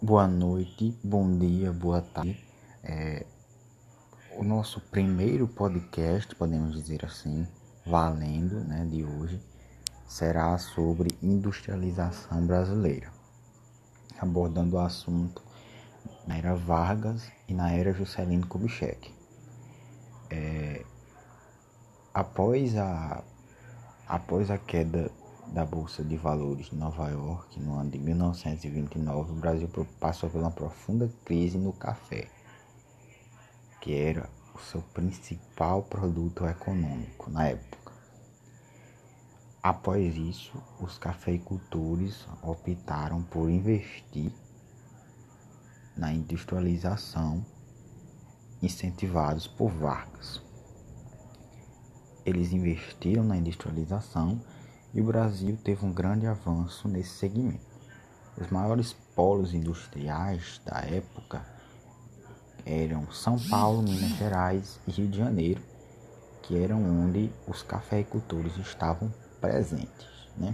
boa noite, bom dia, boa tarde. É, o nosso primeiro podcast, podemos dizer assim, valendo, né, de hoje, será sobre industrialização brasileira, abordando o assunto na era Vargas e na era Juscelino Kubitschek. É, após a após a queda da Bolsa de Valores de Nova York no ano de 1929, o Brasil passou por uma profunda crise no café, que era o seu principal produto econômico na época. Após isso, os cafeicultores optaram por investir na industrialização, incentivados por Vargas. Eles investiram na industrialização e o Brasil teve um grande avanço nesse segmento. Os maiores polos industriais da época eram São Paulo, Minas Gerais e Rio de Janeiro, que eram onde os cafeicultores estavam presentes. Né?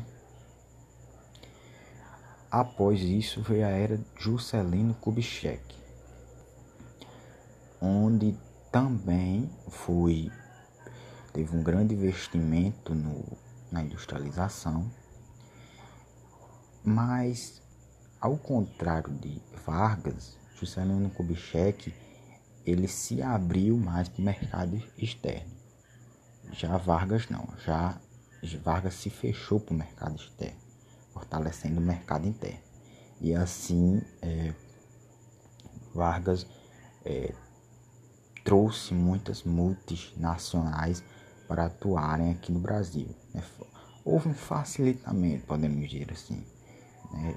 Após isso veio a era Juscelino Kubitschek, onde também foi teve um grande investimento no na industrialização, mas ao contrário de Vargas, Juscelino Kubitschek ele se abriu mais para o mercado externo. Já Vargas não, já Vargas se fechou para o mercado externo, fortalecendo o mercado interno. E assim é, Vargas é, trouxe muitas multinacionais para atuarem aqui no Brasil. Né? Houve um facilitamento, podemos dizer assim. Né?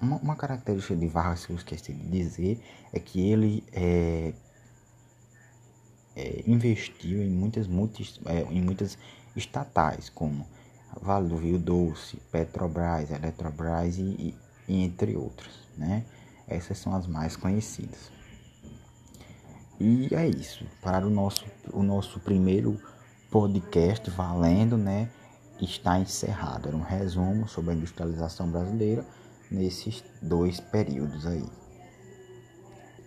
Uma, uma, característica de Vargas que eu esqueci de dizer é que ele é, é, investiu em muitas, multis, é, em muitas estatais, como Vale do Rio Doce, Petrobras, Eletrobras e, e, entre outras. Né? Essas são as mais conhecidas. E é isso. Para o nosso, o nosso primeiro podcast valendo, né? Está encerrado. Era um resumo sobre a industrialização brasileira nesses dois períodos aí.